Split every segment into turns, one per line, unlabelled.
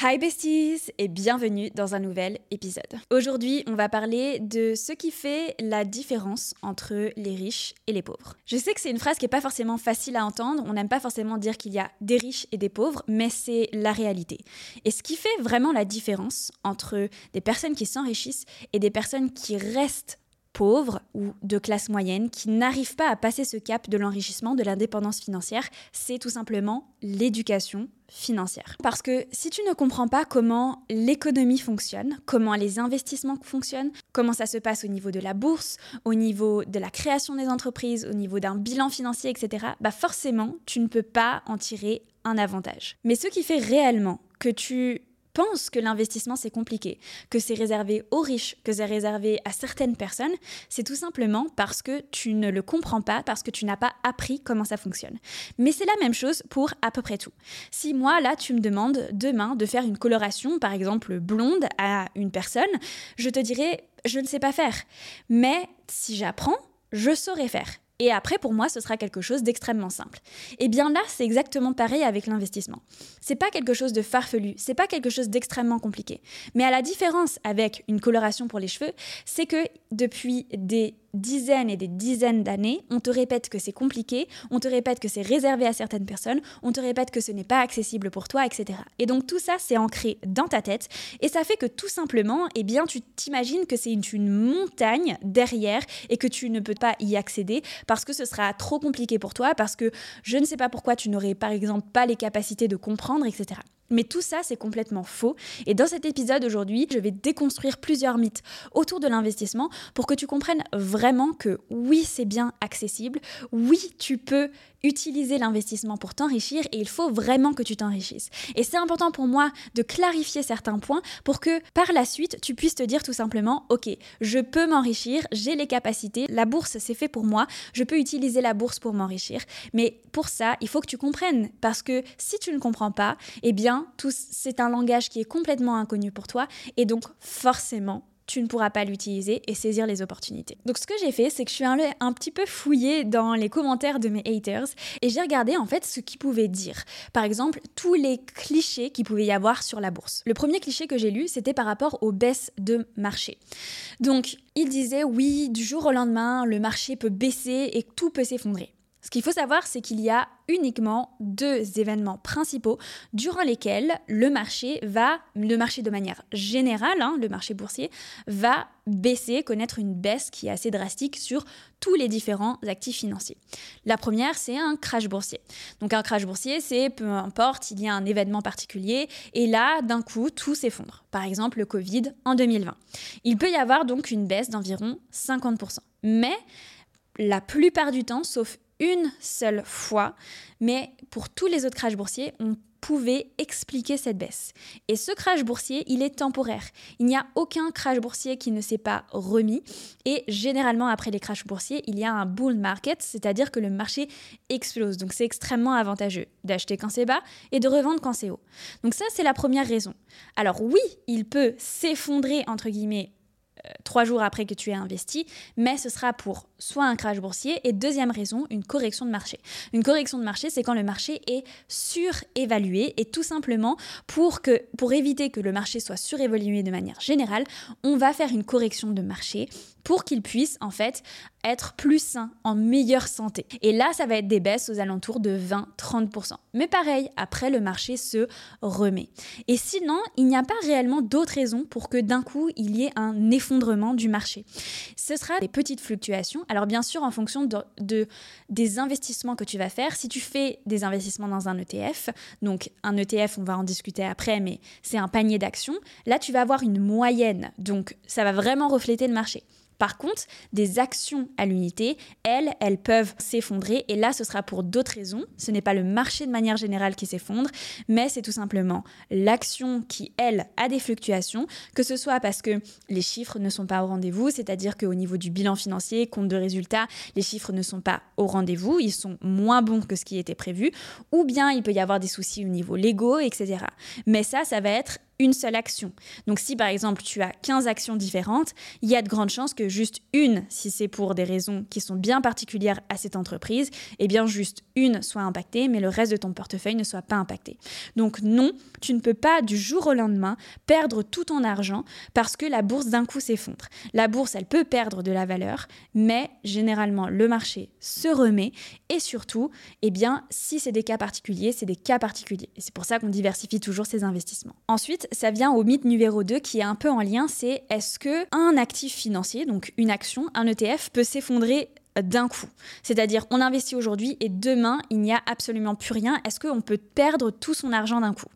Hi besties et bienvenue dans un nouvel épisode. Aujourd'hui, on va parler de ce qui fait la différence entre les riches et les pauvres. Je sais que c'est une phrase qui n'est pas forcément facile à entendre, on n'aime pas forcément dire qu'il y a des riches et des pauvres, mais c'est la réalité. Et ce qui fait vraiment la différence entre des personnes qui s'enrichissent et des personnes qui restent pauvres ou de classe moyenne qui n'arrivent pas à passer ce cap de l'enrichissement, de l'indépendance financière, c'est tout simplement l'éducation financière. Parce que si tu ne comprends pas comment l'économie fonctionne, comment les investissements fonctionnent, comment ça se passe au niveau de la bourse, au niveau de la création des entreprises, au niveau d'un bilan financier, etc., bah forcément, tu ne peux pas en tirer un avantage. Mais ce qui fait réellement que tu pense que l'investissement c'est compliqué, que c'est réservé aux riches, que c'est réservé à certaines personnes, c'est tout simplement parce que tu ne le comprends pas, parce que tu n'as pas appris comment ça fonctionne. Mais c'est la même chose pour à peu près tout. Si moi, là, tu me demandes demain de faire une coloration, par exemple blonde, à une personne, je te dirais, je ne sais pas faire. Mais si j'apprends, je saurais faire. Et après, pour moi, ce sera quelque chose d'extrêmement simple. Et bien là, c'est exactement pareil avec l'investissement. C'est pas quelque chose de farfelu, c'est pas quelque chose d'extrêmement compliqué. Mais à la différence avec une coloration pour les cheveux, c'est que depuis des dizaines et des dizaines d'années, on te répète que c'est compliqué, on te répète que c'est réservé à certaines personnes, on te répète que ce n'est pas accessible pour toi, etc. Et donc tout ça, c'est ancré dans ta tête et ça fait que tout simplement, eh bien, tu t'imagines que c'est une, une, montagne derrière et que tu ne peux pas y accéder parce que ce sera trop compliqué pour toi, parce que je ne sais pas pourquoi tu n'aurais par exemple pas les capacités de comprendre, etc. Mais tout ça, c'est complètement faux. Et dans cet épisode aujourd'hui, je vais déconstruire plusieurs mythes autour de l'investissement pour que tu comprennes vraiment que oui, c'est bien accessible, oui, tu peux utiliser l'investissement pour t'enrichir et il faut vraiment que tu t'enrichisses. Et c'est important pour moi de clarifier certains points pour que par la suite, tu puisses te dire tout simplement, ok, je peux m'enrichir, j'ai les capacités, la bourse c'est fait pour moi, je peux utiliser la bourse pour m'enrichir. Mais pour ça, il faut que tu comprennes parce que si tu ne comprends pas, eh bien, c'est un langage qui est complètement inconnu pour toi et donc forcément, tu ne pourras pas l'utiliser et saisir les opportunités. Donc ce que j'ai fait, c'est que je suis un petit peu fouiller dans les commentaires de mes haters et j'ai regardé en fait ce qu'ils pouvaient dire. Par exemple, tous les clichés qu'il pouvait y avoir sur la bourse. Le premier cliché que j'ai lu, c'était par rapport aux baisses de marché. Donc, il disait oui, du jour au lendemain, le marché peut baisser et tout peut s'effondrer. Ce qu'il faut savoir, c'est qu'il y a uniquement deux événements principaux durant lesquels le marché va, le marché de manière générale, hein, le marché boursier, va baisser, connaître une baisse qui est assez drastique sur tous les différents actifs financiers. La première, c'est un crash boursier. Donc un crash boursier, c'est peu importe, il y a un événement particulier et là, d'un coup, tout s'effondre. Par exemple, le Covid en 2020. Il peut y avoir donc une baisse d'environ 50%. Mais la plupart du temps, sauf une seule fois, mais pour tous les autres crashs boursiers, on pouvait expliquer cette baisse. Et ce crash boursier, il est temporaire. Il n'y a aucun crash boursier qui ne s'est pas remis. Et généralement, après les crashs boursiers, il y a un bull market, c'est-à-dire que le marché explose. Donc c'est extrêmement avantageux d'acheter quand c'est bas et de revendre quand c'est haut. Donc ça, c'est la première raison. Alors oui, il peut s'effondrer, entre guillemets, trois jours après que tu aies investi, mais ce sera pour soit un crash boursier et deuxième raison, une correction de marché. Une correction de marché, c'est quand le marché est surévalué et tout simplement pour, pour éviter que le marché soit surévalué de manière générale, on va faire une correction de marché pour qu'il puisse en fait être plus sain, en meilleure santé. Et là, ça va être des baisses aux alentours de 20-30%. Mais pareil, après, le marché se remet. Et sinon, il n'y a pas réellement d'autres raisons pour que d'un coup, il y ait un effondrement du marché. Ce sera des petites fluctuations. Alors bien sûr, en fonction de, des investissements que tu vas faire, si tu fais des investissements dans un ETF, donc un ETF, on va en discuter après, mais c'est un panier d'actions, là, tu vas avoir une moyenne. Donc ça va vraiment refléter le marché. Par contre, des actions à l'unité, elles, elles peuvent s'effondrer et là, ce sera pour d'autres raisons. Ce n'est pas le marché de manière générale qui s'effondre, mais c'est tout simplement l'action qui, elle, a des fluctuations, que ce soit parce que les chiffres ne sont pas au rendez-vous, c'est-à-dire qu'au niveau du bilan financier, compte de résultats, les chiffres ne sont pas au rendez-vous, ils sont moins bons que ce qui était prévu, ou bien il peut y avoir des soucis au niveau légaux, etc. Mais ça, ça va être une seule action. Donc si par exemple tu as 15 actions différentes, il y a de grandes chances que juste une, si c'est pour des raisons qui sont bien particulières à cette entreprise, eh bien juste une soit impactée, mais le reste de ton portefeuille ne soit pas impacté. Donc non, tu ne peux pas du jour au lendemain perdre tout ton argent parce que la bourse d'un coup s'effondre. La bourse, elle peut perdre de la valeur, mais généralement le marché se remet et surtout, eh bien si c'est des cas particuliers, c'est des cas particuliers. Et c'est pour ça qu'on diversifie toujours ses investissements. Ensuite, ça vient au mythe numéro 2 qui est un peu en lien, c'est est-ce que un actif financier, donc une action, un ETF peut s'effondrer d'un coup? C'est-à-dire, on investit aujourd'hui et demain, il n'y a absolument plus rien. Est-ce qu'on peut perdre tout son argent d'un coup?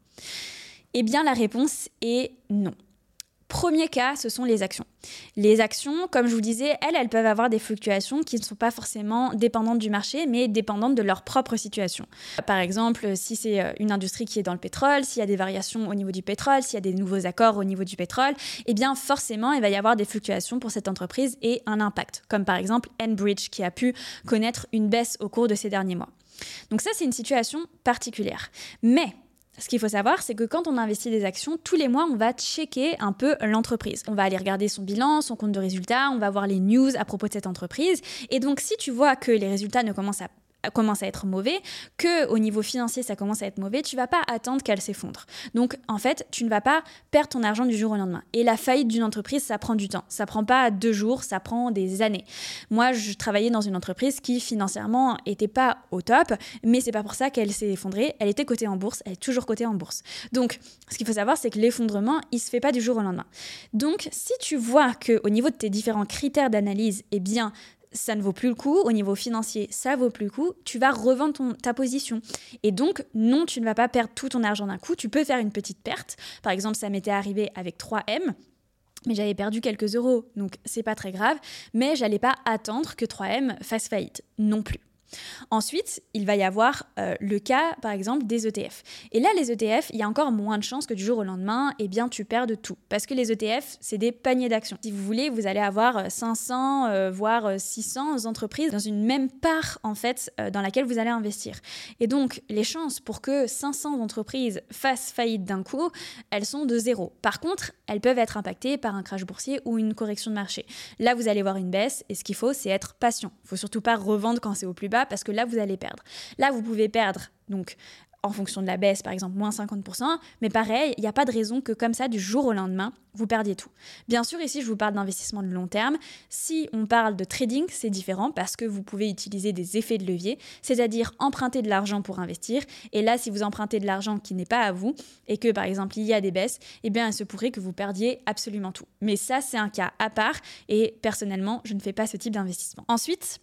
Eh bien, la réponse est non. Premier cas, ce sont les actions. Les actions, comme je vous disais, elles, elles peuvent avoir des fluctuations qui ne sont pas forcément dépendantes du marché, mais dépendantes de leur propre situation. Par exemple, si c'est euh, une industrie qui est dans le pétrole, s'il y a des variations au niveau du pétrole, s'il y a des nouveaux accords au niveau du pétrole, eh bien forcément, il va y avoir des fluctuations pour cette entreprise et un impact, comme par exemple Enbridge qui a pu connaître une baisse au cours de ces derniers mois. Donc ça, c'est une situation particulière. Mais ce qu'il faut savoir, c'est que quand on investit des actions, tous les mois, on va checker un peu l'entreprise. On va aller regarder son bilan, son compte de résultats, on va voir les news à propos de cette entreprise. Et donc, si tu vois que les résultats ne commencent à commence à être mauvais, que au niveau financier ça commence à être mauvais, tu vas pas attendre qu'elle s'effondre. Donc en fait, tu ne vas pas perdre ton argent du jour au lendemain. Et la faillite d'une entreprise, ça prend du temps. Ça prend pas deux jours, ça prend des années. Moi, je travaillais dans une entreprise qui financièrement était pas au top, mais c'est pas pour ça qu'elle s'est effondrée. Elle était cotée en bourse, elle est toujours cotée en bourse. Donc, ce qu'il faut savoir, c'est que l'effondrement, il se fait pas du jour au lendemain. Donc, si tu vois que au niveau de tes différents critères d'analyse, eh bien, ça ne vaut plus le coup, au niveau financier, ça vaut plus le coup, tu vas revendre ta position. Et donc, non, tu ne vas pas perdre tout ton argent d'un coup, tu peux faire une petite perte. Par exemple, ça m'était arrivé avec 3M. Mais j'avais perdu quelques euros, donc c'est pas très grave. Mais j'allais pas attendre que 3M fasse faillite non plus. Ensuite, il va y avoir euh, le cas, par exemple, des ETF. Et là, les ETF, il y a encore moins de chances que du jour au lendemain, eh bien, tu perdes tout. Parce que les ETF, c'est des paniers d'actions. Si vous voulez, vous allez avoir 500, euh, voire 600 entreprises dans une même part, en fait, euh, dans laquelle vous allez investir. Et donc, les chances pour que 500 entreprises fassent faillite d'un coup, elles sont de zéro. Par contre, elles peuvent être impactées par un crash boursier ou une correction de marché. Là, vous allez voir une baisse, et ce qu'il faut, c'est être patient. Il faut surtout pas revendre quand c'est au plus bas parce que là, vous allez perdre. Là, vous pouvez perdre donc en fonction de la baisse, par exemple, moins 50%. Mais pareil, il n'y a pas de raison que comme ça, du jour au lendemain, vous perdiez tout. Bien sûr, ici, je vous parle d'investissement de long terme. Si on parle de trading, c'est différent parce que vous pouvez utiliser des effets de levier, c'est-à-dire emprunter de l'argent pour investir. Et là, si vous empruntez de l'argent qui n'est pas à vous et que, par exemple, il y a des baisses, eh bien, il se pourrait que vous perdiez absolument tout. Mais ça, c'est un cas à part et personnellement, je ne fais pas ce type d'investissement. Ensuite,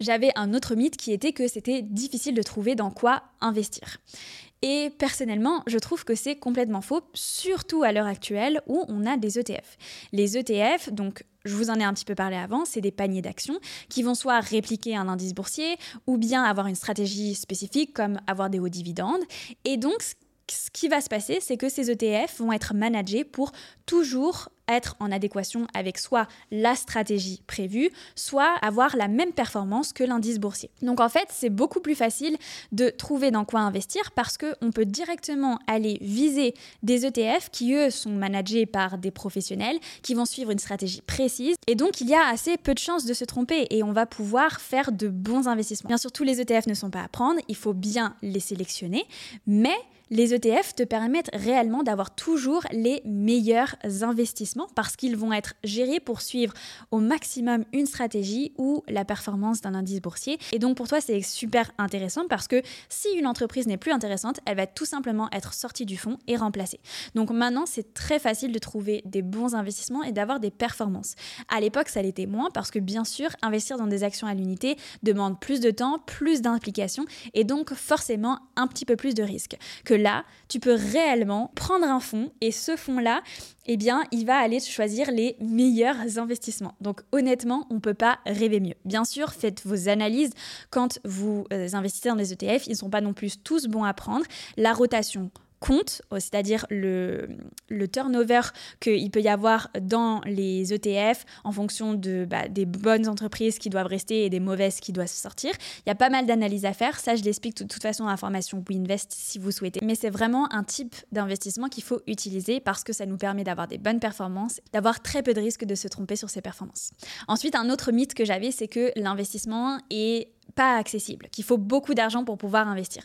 j'avais un autre mythe qui était que c'était difficile de trouver dans quoi investir. Et personnellement, je trouve que c'est complètement faux, surtout à l'heure actuelle où on a des ETF. Les ETF, donc je vous en ai un petit peu parlé avant, c'est des paniers d'actions qui vont soit répliquer un indice boursier ou bien avoir une stratégie spécifique comme avoir des hauts dividendes. Et donc, qui va se passer, c'est que ces ETF vont être managés pour toujours être en adéquation avec soit la stratégie prévue, soit avoir la même performance que l'indice boursier. Donc en fait, c'est beaucoup plus facile de trouver dans quoi investir parce qu'on peut directement aller viser des ETF qui, eux, sont managés par des professionnels qui vont suivre une stratégie précise. Et donc, il y a assez peu de chances de se tromper et on va pouvoir faire de bons investissements. Bien sûr, tous les ETF ne sont pas à prendre, il faut bien les sélectionner, mais les ETF te permettent réellement d'avoir toujours les meilleurs investissements parce qu'ils vont être gérés pour suivre au maximum une stratégie ou la performance d'un indice boursier. Et donc pour toi, c'est super intéressant parce que si une entreprise n'est plus intéressante, elle va tout simplement être sortie du fond et remplacée. Donc maintenant, c'est très facile de trouver des bons investissements et d'avoir des performances. À l'époque, ça l'était moins parce que bien sûr, investir dans des actions à l'unité demande plus de temps, plus d'implication et donc forcément un petit peu plus de risques que là, tu peux réellement prendre un fonds et ce fonds-là, eh bien, il va aller choisir les meilleurs investissements. Donc honnêtement, on ne peut pas rêver mieux. Bien sûr, faites vos analyses quand vous euh, investissez dans des ETF, ils ne sont pas non plus tous bons à prendre. La rotation compte, c'est-à-dire le, turnover qu'il peut y avoir dans les ETF en fonction de, bah, des bonnes entreprises qui doivent rester et des mauvaises qui doivent sortir. Il y a pas mal d'analyses à faire. Ça, je l'explique de toute façon dans la formation WeInvest si vous souhaitez. Mais c'est vraiment un type d'investissement qu'il faut utiliser parce que ça nous permet d'avoir des bonnes performances, d'avoir très peu de risques de se tromper sur ses performances. Ensuite, un autre mythe que j'avais, c'est que l'investissement est pas accessible, qu'il faut beaucoup d'argent pour pouvoir investir.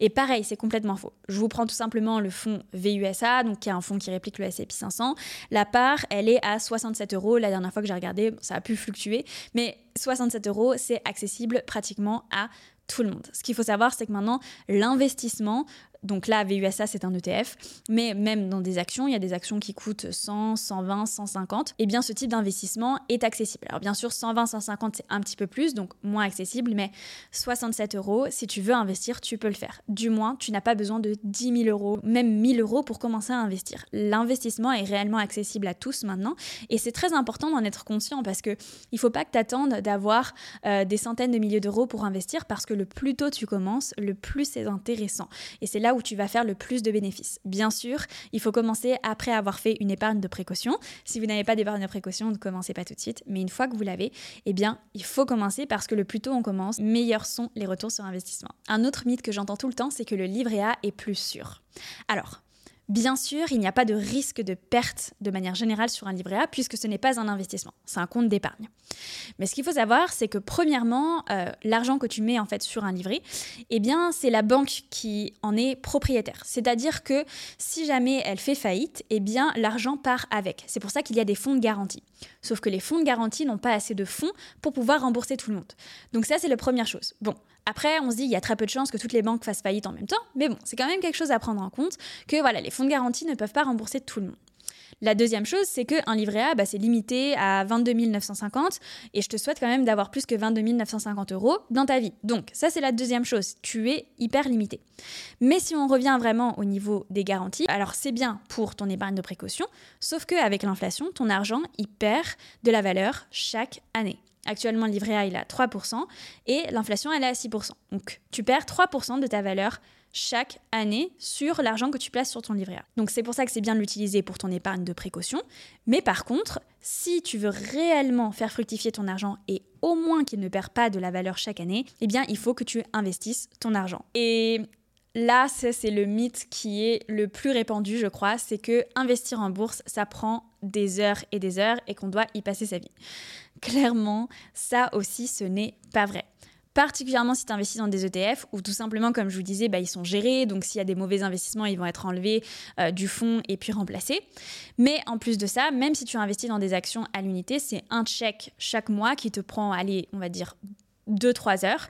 Et pareil, c'est complètement faux. Je vous prends tout simplement le fonds VUSA, donc qui est un fonds qui réplique le S&P 500. La part, elle est à 67 euros. La dernière fois que j'ai regardé, ça a pu fluctuer, mais 67 euros, c'est accessible pratiquement à tout le monde. Ce qu'il faut savoir, c'est que maintenant, l'investissement donc là, VUSA, c'est un ETF, mais même dans des actions, il y a des actions qui coûtent 100, 120, 150. Et bien, ce type d'investissement est accessible. Alors bien sûr, 120, 150, c'est un petit peu plus, donc moins accessible, mais 67 euros, si tu veux investir, tu peux le faire. Du moins, tu n'as pas besoin de 10 000 euros, même 1000 euros pour commencer à investir. L'investissement est réellement accessible à tous maintenant, et c'est très important d'en être conscient parce que il faut pas que tu attendes d'avoir euh, des centaines de milliers d'euros pour investir, parce que le plus tôt tu commences, le plus c'est intéressant. Et c'est là où tu vas faire le plus de bénéfices. Bien sûr, il faut commencer après avoir fait une épargne de précaution. Si vous n'avez pas d'épargne de précaution, ne commencez pas tout de suite. Mais une fois que vous l'avez, eh bien, il faut commencer parce que le plus tôt on commence, meilleurs sont les retours sur investissement. Un autre mythe que j'entends tout le temps, c'est que le livret A est plus sûr. Alors, Bien sûr, il n'y a pas de risque de perte de manière générale sur un livret A puisque ce n'est pas un investissement, c'est un compte d'épargne. Mais ce qu'il faut savoir, c'est que premièrement, euh, l'argent que tu mets en fait sur un livret, eh bien, c'est la banque qui en est propriétaire. C'est-à-dire que si jamais elle fait faillite, eh bien, l'argent part avec. C'est pour ça qu'il y a des fonds de garantie. Sauf que les fonds de garantie n'ont pas assez de fonds pour pouvoir rembourser tout le monde. Donc ça, c'est la première chose. Bon, après, on se dit il y a très peu de chances que toutes les banques fassent faillite en même temps, mais bon, c'est quand même quelque chose à prendre en compte que voilà, les fonds de garantie ne peuvent pas rembourser tout le monde. La deuxième chose, c'est qu'un livret A, bah, c'est limité à 22 950 et je te souhaite quand même d'avoir plus que 22 950 euros dans ta vie. Donc ça, c'est la deuxième chose. Tu es hyper limité. Mais si on revient vraiment au niveau des garanties, alors c'est bien pour ton épargne de précaution, sauf qu'avec l'inflation, ton argent, il perd de la valeur chaque année. Actuellement, le livret A, il est à 3% et l'inflation, elle est à 6%. Donc, tu perds 3% de ta valeur chaque année sur l'argent que tu places sur ton livret A. Donc, c'est pour ça que c'est bien de l'utiliser pour ton épargne de précaution. Mais par contre, si tu veux réellement faire fructifier ton argent et au moins qu'il ne perd pas de la valeur chaque année, eh bien, il faut que tu investisses ton argent. Et Là, c'est le mythe qui est le plus répandu, je crois, c'est que investir en bourse, ça prend des heures et des heures et qu'on doit y passer sa vie. Clairement, ça aussi, ce n'est pas vrai. Particulièrement si tu investis dans des ETF ou tout simplement, comme je vous disais, bah, ils sont gérés. Donc, s'il y a des mauvais investissements, ils vont être enlevés euh, du fonds et puis remplacés. Mais en plus de ça, même si tu investis dans des actions à l'unité, c'est un chèque chaque mois qui te prend, allez, on va dire 2-3 heures.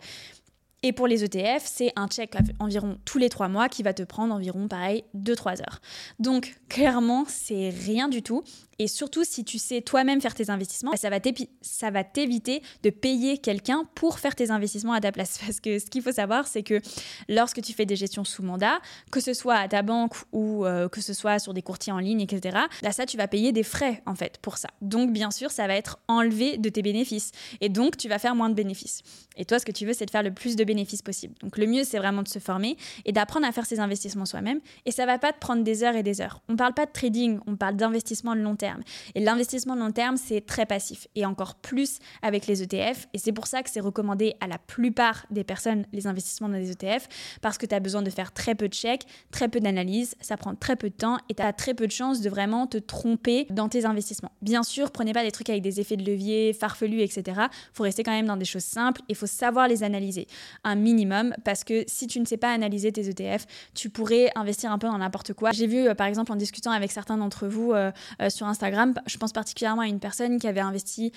Et pour les ETF, c'est un check environ tous les trois mois qui va te prendre environ, pareil, 2-3 heures. Donc, clairement, c'est rien du tout. Et surtout, si tu sais toi-même faire tes investissements, ça va t'éviter de payer quelqu'un pour faire tes investissements à ta place. Parce que ce qu'il faut savoir, c'est que lorsque tu fais des gestions sous mandat, que ce soit à ta banque ou euh, que ce soit sur des courtiers en ligne, etc., là, ça, tu vas payer des frais, en fait, pour ça. Donc, bien sûr, ça va être enlevé de tes bénéfices. Et donc, tu vas faire moins de bénéfices. Et toi, ce que tu veux, c'est de faire le plus de bénéfices possible. Donc, le mieux, c'est vraiment de se former et d'apprendre à faire ses investissements soi-même. Et ça va pas te prendre des heures et des heures. On parle pas de trading, on parle d'investissement de long terme. Et l'investissement long terme, c'est très passif et encore plus avec les ETF. Et c'est pour ça que c'est recommandé à la plupart des personnes, les investissements dans les ETF, parce que tu as besoin de faire très peu de chèques, très peu d'analyse, ça prend très peu de temps et tu as très peu de chances de vraiment te tromper dans tes investissements. Bien sûr, prenez pas des trucs avec des effets de levier farfelus, etc. Il faut rester quand même dans des choses simples et il faut savoir les analyser un minimum parce que si tu ne sais pas analyser tes ETF, tu pourrais investir un peu dans n'importe quoi. J'ai vu, euh, par exemple, en discutant avec certains d'entre vous euh, euh, sur Instagram, je pense particulièrement à une personne qui avait investi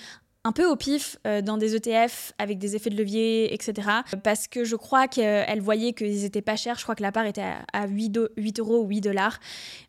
un peu au pif euh, dans des ETF avec des effets de levier, etc. Parce que je crois qu'elle voyait qu'ils étaient pas chers. Je crois que la part était à 8, 8 euros ou 8 dollars.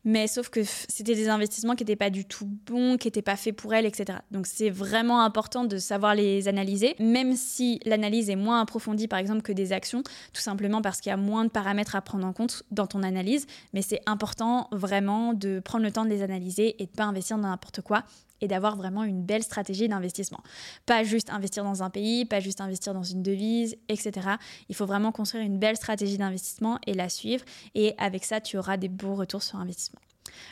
Mais sauf que c'était des investissements qui n'étaient pas du tout bons, qui n'étaient pas faits pour elle, etc. Donc c'est vraiment important de savoir les analyser, même si l'analyse est moins approfondie, par exemple, que des actions, tout simplement parce qu'il y a moins de paramètres à prendre en compte dans ton analyse. Mais c'est important vraiment de prendre le temps de les analyser et de pas investir dans n'importe quoi et d'avoir vraiment une belle stratégie d'investissement. Pas juste investir dans un pays, pas juste investir dans une devise, etc. Il faut vraiment construire une belle stratégie d'investissement et la suivre. Et avec ça, tu auras des beaux retours sur investissement.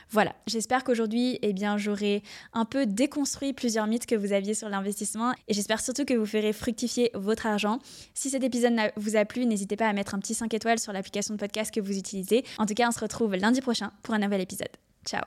Voilà, j'espère qu'aujourd'hui, eh bien, j'aurai un peu déconstruit plusieurs mythes que vous aviez sur l'investissement et j'espère surtout que vous ferez fructifier votre argent. Si cet épisode vous a plu, n'hésitez pas à mettre un petit 5 étoiles sur l'application de podcast que vous utilisez. En tout cas, on se retrouve lundi prochain pour un nouvel épisode. Ciao